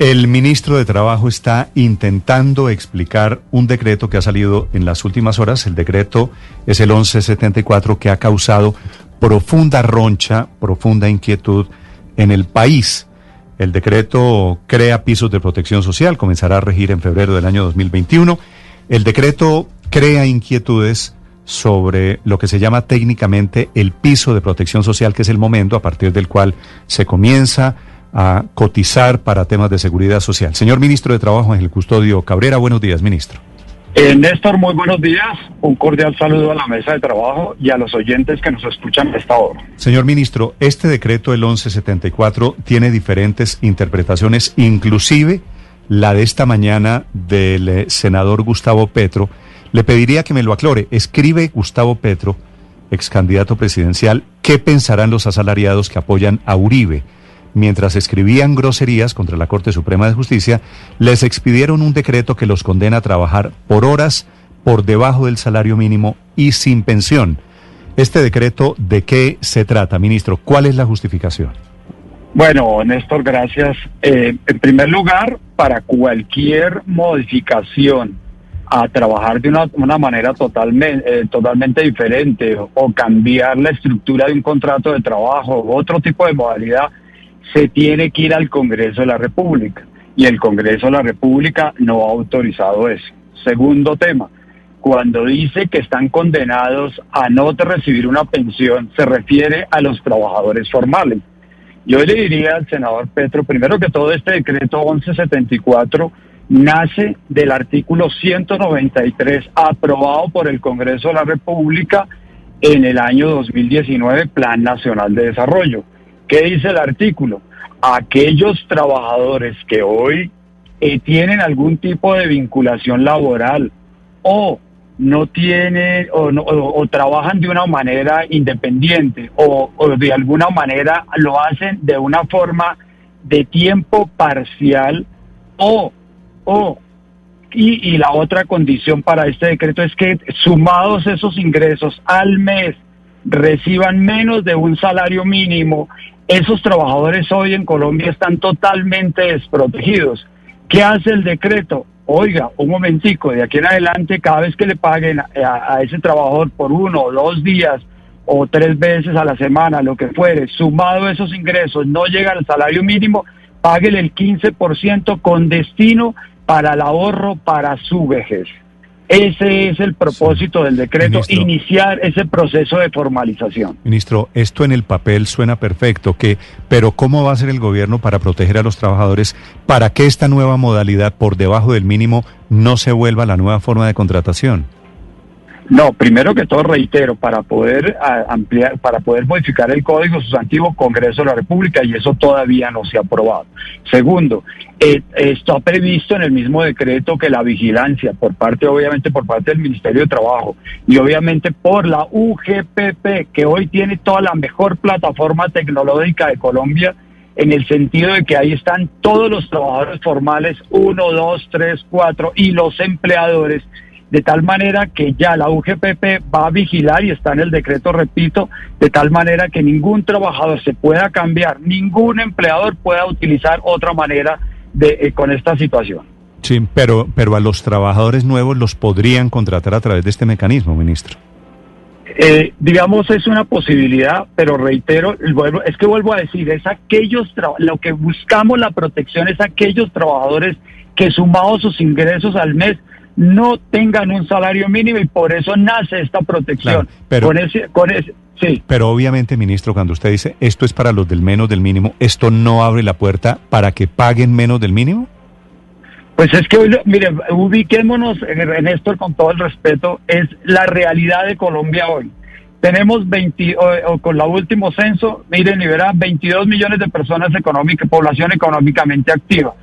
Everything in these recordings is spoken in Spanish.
El ministro de Trabajo está intentando explicar un decreto que ha salido en las últimas horas. El decreto es el 1174 que ha causado profunda roncha, profunda inquietud en el país. El decreto crea pisos de protección social, comenzará a regir en febrero del año 2021. El decreto crea inquietudes sobre lo que se llama técnicamente el piso de protección social, que es el momento a partir del cual se comienza a cotizar para temas de seguridad social. Señor ministro de Trabajo, Ángel Custodio Cabrera, buenos días, ministro. Eh, Néstor, muy buenos días. Un cordial saludo a la mesa de trabajo y a los oyentes que nos escuchan a esta hora. Señor ministro, este decreto, el 1174, tiene diferentes interpretaciones, inclusive la de esta mañana del eh, senador Gustavo Petro. Le pediría que me lo aclare. Escribe Gustavo Petro, ex candidato presidencial, ¿qué pensarán los asalariados que apoyan a Uribe? Mientras escribían groserías contra la Corte Suprema de Justicia, les expidieron un decreto que los condena a trabajar por horas por debajo del salario mínimo y sin pensión. Este decreto, ¿de qué se trata, ministro? ¿Cuál es la justificación? Bueno, Néstor, gracias. Eh, en primer lugar, para cualquier modificación a trabajar de una, manera totalmente, eh, totalmente diferente o cambiar la estructura de un contrato de trabajo o otro tipo de modalidad, se tiene que ir al Congreso de la República y el Congreso de la República no ha autorizado eso. Segundo tema, cuando dice que están condenados a no recibir una pensión, se refiere a los trabajadores formales. Yo le diría al senador Petro, primero que todo este decreto 1174 nace del artículo 193 aprobado por el Congreso de la República en el año 2019, Plan Nacional de Desarrollo. ¿Qué dice el artículo? Aquellos trabajadores que hoy eh, tienen algún tipo de vinculación laboral o no tienen o, trabajan de una manera independiente o, de alguna manera lo hacen de una forma de tiempo parcial o, o y la otra condición para este decreto es que sumados esos ingresos al mes reciban menos de un salario mínimo esos trabajadores hoy en Colombia están totalmente desprotegidos. ¿Qué hace el decreto? Oiga, un momentico, de aquí en adelante, cada vez que le paguen a, ese trabajador por uno o dos días o tres veces a la semana, lo que fuere, sumado esos ingresos, no llega al salario mínimo, páguele el 15% con destino para el ahorro para su vejez. Ese es el propósito del decreto, iniciar ese proceso de formalización. Ministro, esto en el papel suena perfecto, que, pero ¿cómo va a ser el gobierno para proteger a los trabajadores para que esta nueva modalidad por debajo del mínimo no se vuelva la nueva forma de contratación? No, primero que todo reitero, para poder ampliar, para poder modificar el Código Sustantivo Congreso de la República y eso todavía no se ha aprobado. Segundo, eh, esto ha previsto en el mismo decreto que la vigilancia por parte, obviamente, por parte del Ministerio de Trabajo y obviamente por la UGPP, que hoy tiene toda la mejor plataforma tecnológica de Colombia, en el sentido de que ahí están todos los trabajadores formales, uno, dos, tres, cuatro, y los empleadores de tal manera que ya la UGPP va a vigilar y está en el decreto, repito, de tal manera que ningún trabajador se pueda cambiar, ningún empleador pueda utilizar otra manera de eh, con esta situación. Sí, pero, pero a los trabajadores nuevos los podrían contratar a través de este mecanismo, ministro. Eh, digamos, es una posibilidad, pero reitero, es que vuelvo a decir, es aquellos, lo que buscamos la protección es aquellos trabajadores que sumados sus ingresos al mes no tengan un salario mínimo y por eso nace esta protección. pero, con ese, con ese, sí. pero obviamente, ministro, cuando usted dice esto es para los del menos del mínimo, ¿esto no abre la puerta para que paguen menos del mínimo? Pues es que, mire, ubiquémonos en esto con todo el respeto, es la realidad de Colombia hoy. Tenemos 20, con la último censo, miren, verán, 22 millones de personas económicas, población económicamente activa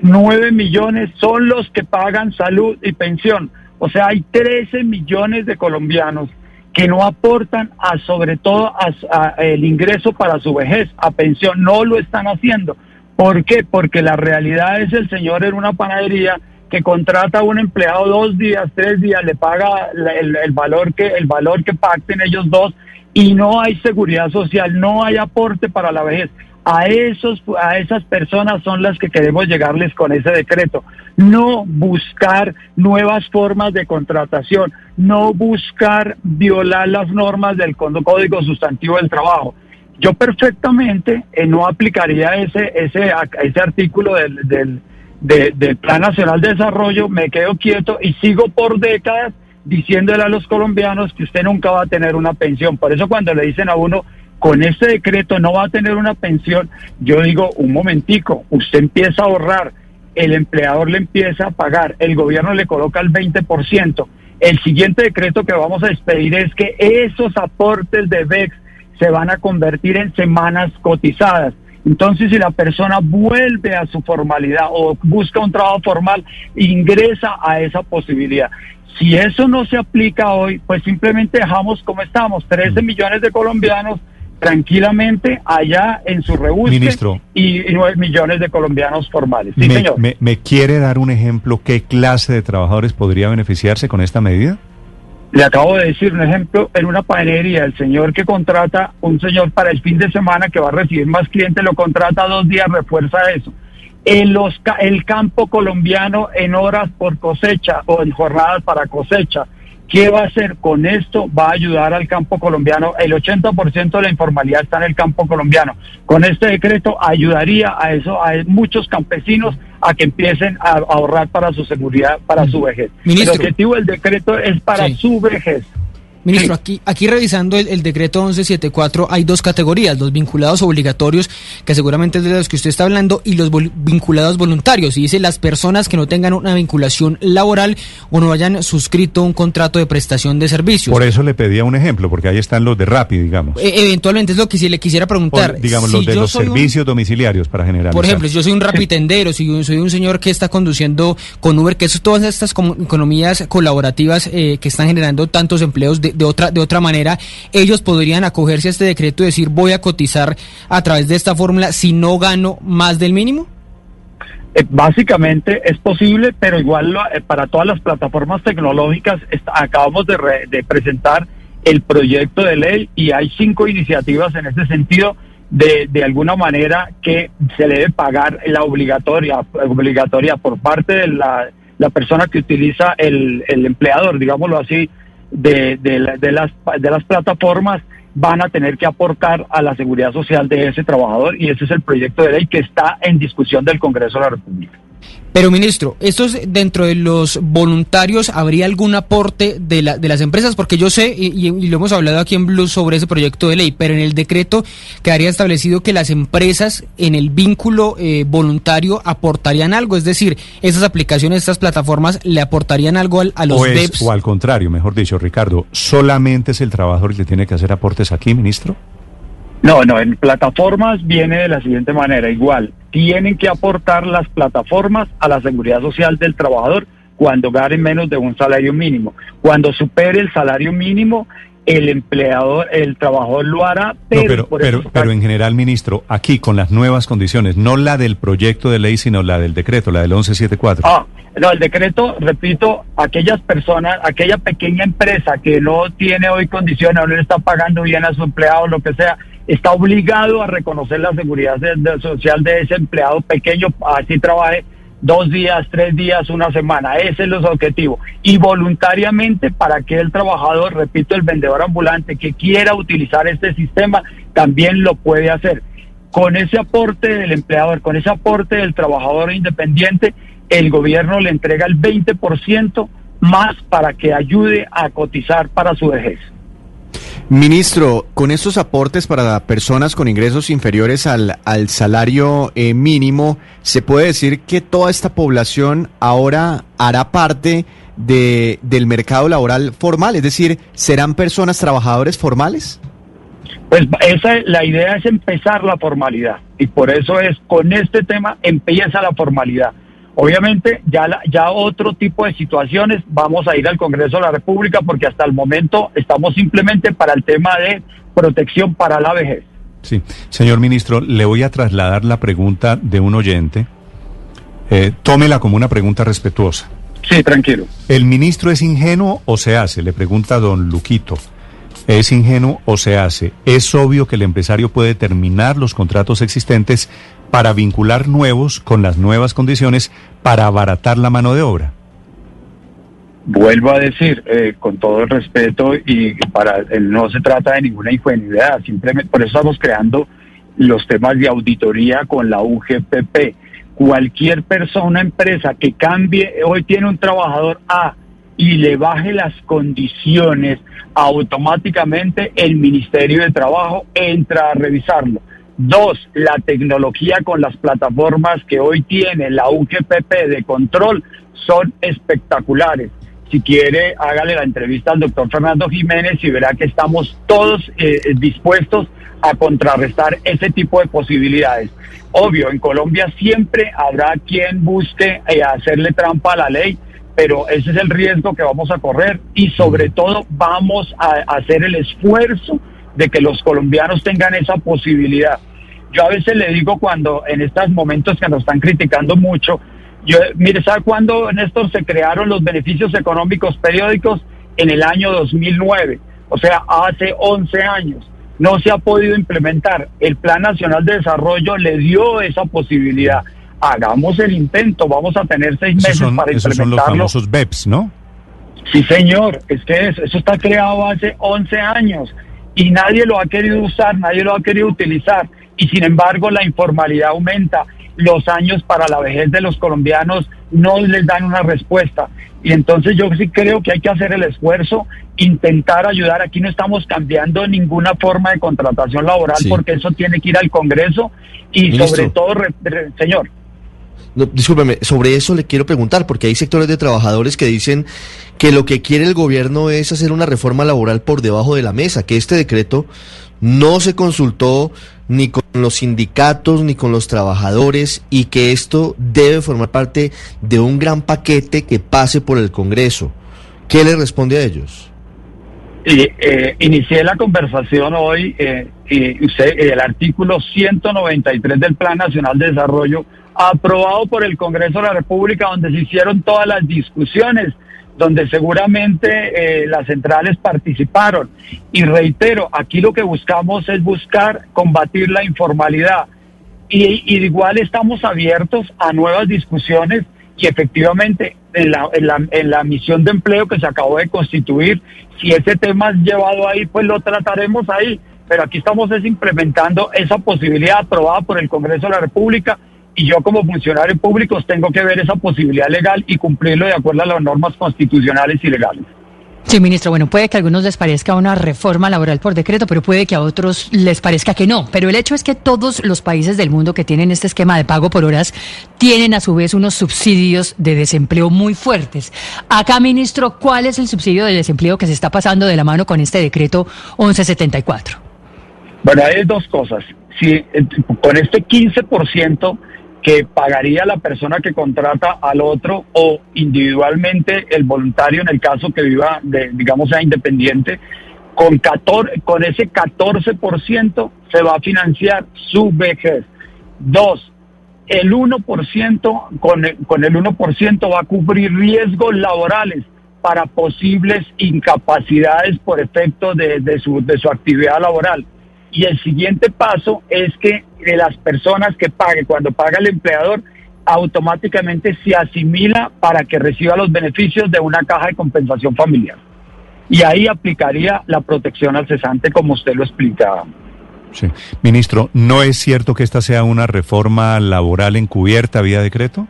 9 millones son los que pagan salud y pensión. O sea, hay 13 millones de colombianos que no aportan a sobre todo a, el ingreso para su vejez, a pensión, no lo están haciendo. ¿Por qué? Porque la realidad es el señor en una panadería que contrata a un empleado dos días, tres días, le paga el, el, valor que el valor que pacten ellos dos y no hay seguridad social, no hay aporte para la vejez. A esos a esas personas son las que queremos llegarles con ese decreto. No buscar nuevas formas de contratación, no buscar violar las normas del Código Sustantivo del Trabajo. Yo perfectamente eh, no aplicaría ese ese ese artículo del, del del Plan Nacional de Desarrollo, me quedo quieto y sigo por décadas diciéndole a los colombianos que usted nunca va a tener una pensión. Por eso cuando le dicen a uno, con este decreto no va a tener una pensión, yo digo, un momentico, usted empieza a ahorrar, el empleador le empieza a pagar, el gobierno le coloca el 20%. El siguiente decreto que vamos a despedir es que esos aportes de VEX se van a convertir en semanas cotizadas. Entonces, si la persona vuelve a su formalidad o busca un trabajo formal, ingresa a esa posibilidad. Si eso no se aplica hoy, pues simplemente dejamos como estamos, 13 mm. millones de colombianos tranquilamente allá en su rebusque y 9 millones de colombianos formales. Sí, me, señor. me, quiere dar un ejemplo qué clase de trabajadores podría beneficiarse con esta medida? Le acabo de decir un ejemplo en una panadería, el señor que contrata un señor para el fin de semana que va a recibir más clientes, lo contrata dos días, refuerza eso. En los, el campo colombiano en horas por cosecha o en jornadas para cosecha. ¿Qué va a hacer con esto? Va a ayudar al campo colombiano. El 80% de la informalidad está en el campo colombiano. Con este decreto ayudaría a eso, a muchos campesinos a que empiecen a ahorrar para su seguridad, para su vejez. el objetivo del decreto es para su vejez. Ministro, aquí, aquí revisando el, decreto 1174 hay dos categorías, los vinculados obligatorios, que seguramente es de los que usted está hablando, y los vinculados voluntarios. Y dice las personas que no tengan una vinculación laboral o no hayan suscrito un contrato de prestación de servicios. Por eso le pedía un ejemplo, porque ahí están los de Rappi, digamos. E, eventualmente es lo que si le quisiera preguntar. digamos, los de los servicios domiciliarios para generar. Por ejemplo, si yo soy un rapitendero, si soy un señor que está conduciendo con Uber, que es todas estas economías colaborativas eh, que están generando tantos empleos de, de, otra, de otra manera, ellos podrían acogerse a este decreto y decir voy a cotizar a través de esta fórmula si no gano más del mínimo? Eh, básicamente es posible, pero igual eh, para todas las plataformas tecnológicas acabamos de, presentar el proyecto de ley y hay cinco iniciativas en ese sentido de, de alguna manera que se le debe pagar la obligatoria, obligatoria por parte de la, la persona que utiliza el, el empleador, digámoslo así, de, de, las, de las plataformas van a tener que aportar a la seguridad social de ese trabajador y ese es el proyecto de ley que está en discusión del Congreso de la República. Pero, ministro, ¿estos dentro de los voluntarios habría algún aporte de, la, de las empresas? Porque yo sé, y, lo hemos hablado aquí en Blue sobre ese proyecto de ley, pero en el decreto quedaría establecido que las empresas en el vínculo eh, voluntario aportarían algo. Es decir, estas aplicaciones, estas plataformas, ¿le aportarían algo a los o O al contrario, mejor dicho, Ricardo, ¿solamente es el trabajador el que tiene que hacer aportes aquí, ministro? No, no, en plataformas viene de la siguiente manera, igual tienen que aportar las plataformas a la seguridad social del trabajador cuando gane menos de un salario mínimo. Cuando supere el salario mínimo, el empleador, el trabajador lo hará, pero... pero, pero, en general, ministro, aquí con las nuevas condiciones, no la del proyecto de ley, sino la del decreto, la del 1174. Ah, no, el decreto, repito, aquellas personas, aquella pequeña empresa que no tiene hoy condiciones, no le está pagando bien a su empleado, lo que sea, está obligado a reconocer la seguridad social de ese empleado pequeño, así trabaje dos días, tres días, una semana. Ese es el objetivo. Y voluntariamente para que el trabajador, repito, el vendedor ambulante que quiera utilizar este sistema, también lo puede hacer. Con ese aporte del empleador, con ese aporte del trabajador independiente, el gobierno le entrega el 20% más para que ayude a cotizar para su vejez. Ministro, con estos aportes para personas con ingresos inferiores al, al salario eh, mínimo, ¿se puede decir que toda esta población ahora hará parte de, del mercado laboral formal? Es decir, ¿serán personas trabajadores formales? Pues esa la idea es empezar la formalidad y por eso es con este tema empieza la formalidad. Obviamente ya ya otro tipo de situaciones vamos a ir al Congreso de la República porque hasta el momento estamos simplemente para el tema de protección para la vejez. Sí, señor ministro, le voy a trasladar la pregunta de un oyente. Eh, tómela como una pregunta respetuosa. Sí, tranquilo. ¿El ministro es ingenuo o se hace? Le pregunta don Luquito. ¿Es ingenuo o se hace? Es obvio que el empresario puede terminar los contratos existentes para vincular nuevos con las nuevas condiciones para abaratar la mano de obra. Vuelvo a decir, eh, con todo el respeto, y para no se trata de ninguna ingenuidad, simplemente por eso estamos creando los temas de auditoría con la UGPP. Cualquier persona, empresa que cambie, hoy tiene un trabajador A y le baje las condiciones, automáticamente el Ministerio de Trabajo entra a revisarlo. Dos, la tecnología con las plataformas que hoy tiene la UGPP de control son espectaculares. Si quiere, hágale la entrevista al doctor Fernando Jiménez y verá que estamos todos eh, dispuestos a contrarrestar ese tipo de posibilidades. Obvio, en Colombia siempre habrá quien busque eh, hacerle trampa a la ley, pero ese es el riesgo que vamos a correr y sobre todo vamos a, hacer el esfuerzo de que los colombianos tengan esa posibilidad. Yo a veces le digo cuando en estos momentos que nos están criticando mucho, yo, mire, ¿sabe cuándo, Néstor, se crearon los beneficios económicos periódicos? En el año 2009, o sea, hace 11 años. No se ha podido implementar. El Plan Nacional de Desarrollo le dio esa posibilidad hagamos el intento, vamos a tener seis meses para implementarlo. Esos son los famosos BEPS, ¿no? Sí, señor, es que eso, eso está creado hace 11 años y nadie lo ha querido usar, nadie lo ha querido utilizar y sin embargo la informalidad aumenta. Los años para la vejez de los colombianos no les dan una respuesta. Y entonces yo sí creo que hay que hacer el esfuerzo, intentar ayudar. Aquí no estamos cambiando ninguna forma de contratación laboral porque eso tiene que ir al Congreso y sobre todo, señor. No, discúlpeme, sobre eso le quiero preguntar, porque hay sectores de trabajadores que dicen que lo que quiere el gobierno es hacer una reforma laboral por debajo de la mesa, que este decreto no se consultó ni con los sindicatos ni con los trabajadores y que esto debe formar parte de un gran paquete que pase por el Congreso. ¿Qué le responde a ellos? Eh, inicié la conversación hoy eh, y usted, el artículo 193 del Plan Nacional de Desarrollo aprobado por el Congreso de la República, donde se hicieron todas las discusiones, donde seguramente eh, las centrales participaron. Y reitero, aquí lo que buscamos es buscar combatir la informalidad. Y, igual estamos abiertos a nuevas discusiones y efectivamente en la, en, la, en la misión de empleo que se acabó de constituir, si ese tema es llevado ahí, pues lo trataremos ahí. Pero aquí estamos es implementando esa posibilidad aprobada por el Congreso de la República y yo como funcionario público tengo que ver esa posibilidad legal y cumplirlo de acuerdo a las normas constitucionales y legales. Sí, ministro, bueno, puede que a algunos les parezca una reforma laboral por decreto, pero puede que a otros les parezca que no. Pero el hecho es que todos los países del mundo que tienen este esquema de pago por horas tienen a su vez unos subsidios de desempleo muy fuertes. Acá, ministro, ¿cuál es el subsidio de desempleo que se está pasando de la mano con este decreto 1174? Bueno, hay dos cosas. Si eh, con este 15% que pagaría la persona que contrata al otro o individualmente el voluntario en el caso que viva, de, digamos, sea independiente, con, 14, con ese 14% se va a financiar su vejez. Dos, el 1%, con, con el 1% va a cubrir riesgos laborales para posibles incapacidades por efecto de, de, su, de su actividad laboral. Y el siguiente paso es que de las personas que pague, cuando paga el empleador, automáticamente se asimila para que reciba los beneficios de una caja de compensación familiar. Y ahí aplicaría la protección al cesante como usted lo explicaba. Sí. Ministro, ¿no es cierto que esta sea una reforma laboral encubierta vía decreto?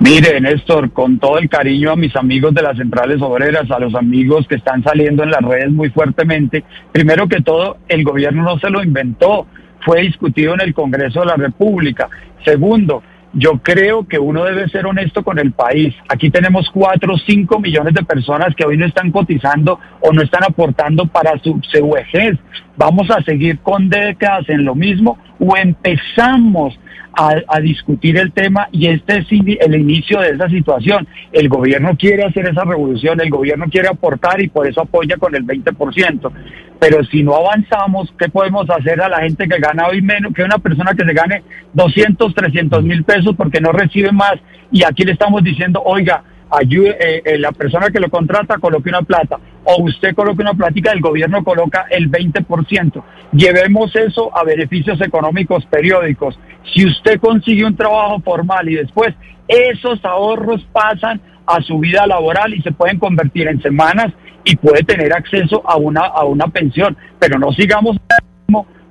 Mire, Néstor, con todo el cariño a mis amigos de las centrales obreras, a los amigos que están saliendo en las redes muy fuertemente, primero que todo, el gobierno no se lo inventó, fue discutido en el Congreso de la República. Segundo, yo creo que uno debe ser honesto con el país. Aquí tenemos cuatro o cinco millones de personas que hoy no están cotizando o no están aportando para su, su. Vamos a seguir con décadas en lo mismo o empezamos a, discutir el tema y este es el inicio de esa situación. El gobierno quiere hacer esa revolución, el gobierno quiere aportar y por eso apoya con el 20%. Pero si no avanzamos, ¿qué podemos hacer a la gente que gana hoy menos que una persona que se gane 200, 300 mil pesos porque no recibe más? Y aquí le estamos diciendo, oiga, ayude, eh, eh, la persona que lo contrata coloque una plata o usted coloque una plática, el gobierno coloca el 20%. Llevemos eso a beneficios económicos periódicos. Si usted consigue un trabajo formal y después esos ahorros pasan a su vida laboral y se pueden convertir en semanas y puede tener acceso a una, a una pensión, pero no sigamos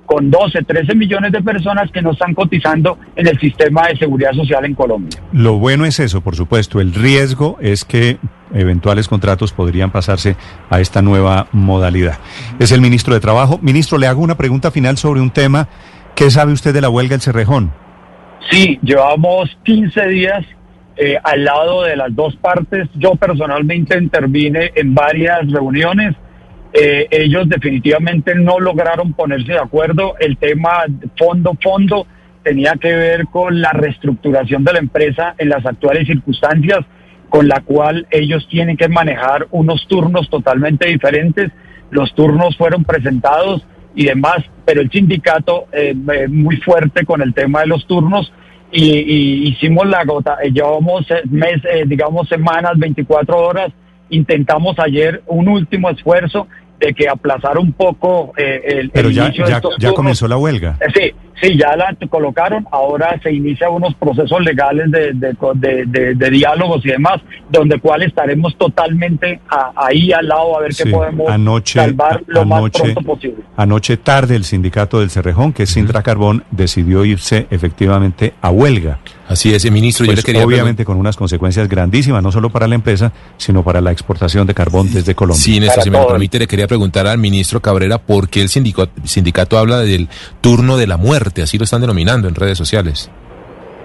con 12, 13 millones de personas que no están cotizando en el sistema de seguridad social en Colombia. Lo bueno es eso, por supuesto. El riesgo es que eventuales contratos podrían pasarse a esta nueva modalidad. Es el ministro de Trabajo. Ministro, le hago una pregunta final sobre un tema. ¿Qué sabe usted de la huelga del Cerrejón? Sí, llevamos 15 días eh, al lado de las dos partes. Yo personalmente intervine en varias reuniones eh, ellos definitivamente no lograron ponerse de acuerdo. El tema fondo, fondo tenía que ver con la reestructuración de la empresa en las actuales circunstancias, con la cual ellos tienen que manejar unos turnos totalmente diferentes. Los turnos fueron presentados y demás, pero el sindicato eh, eh muy fuerte con el tema de los turnos y, hicimos la gota, llevamos mes, digamos semanas, 24 horas, intentamos ayer un último esfuerzo de que aplazar un poco eh, el, Pero ya, ya, ya comenzó la huelga. Eh, sí, sí, ya la colocaron. Ahora se inician unos procesos legales de, de, de, diálogos y demás, donde cual estaremos totalmente ahí al lado a ver qué podemos salvar lo más pronto posible. Anoche tarde el sindicato del Cerrejón, que es Sintra Carbón, decidió irse efectivamente a huelga. Así es, ministro. yo pues, quería obviamente con unas consecuencias grandísimas, no solo para la empresa, sino para la exportación de carbón desde Colombia. Sí, Néstor, si me permite, le quería preguntar al ministro Cabrera por qué el sindicato, sindicato habla del turno de la muerte, así lo están denominando en redes sociales.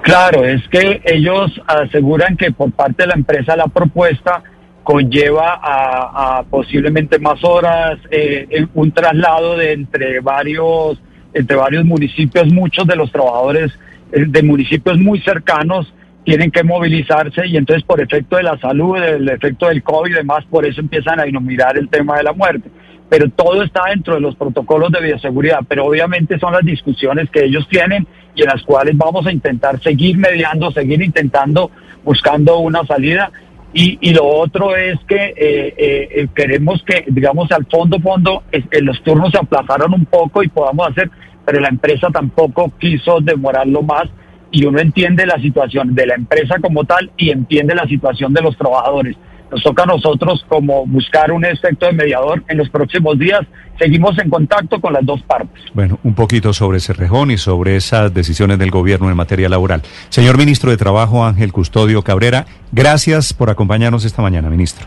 Claro, es que ellos aseguran que por parte de la empresa la propuesta conlleva a, posiblemente más horas, eh, un traslado de entre varios, entre varios municipios, muchos de los trabajadores de municipios muy cercanos tienen que movilizarse y entonces por efecto de la salud, el efecto del COVID y demás, por eso empiezan a denominar el tema de la muerte. Pero todo está dentro de los protocolos de bioseguridad, pero obviamente son las discusiones que ellos tienen y en las cuales vamos a intentar seguir mediando, seguir intentando, buscando una salida. Y, y lo otro es que eh, eh, queremos que, digamos, al fondo, fondo, los turnos se aplazaron un poco y podamos hacer pero la empresa tampoco quiso demorarlo más y uno entiende la situación de la empresa como tal y entiende la situación de los trabajadores. Nos toca a nosotros como buscar un efecto de mediador en los próximos días. Seguimos en contacto con las dos partes. Bueno, un poquito sobre ese rejón y sobre esas decisiones del gobierno en materia laboral. Señor ministro de Trabajo, Ángel Custodio Cabrera, gracias por acompañarnos esta mañana, ministro.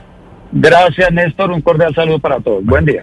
Gracias, Néstor. Un cordial saludo para todos. Buen día.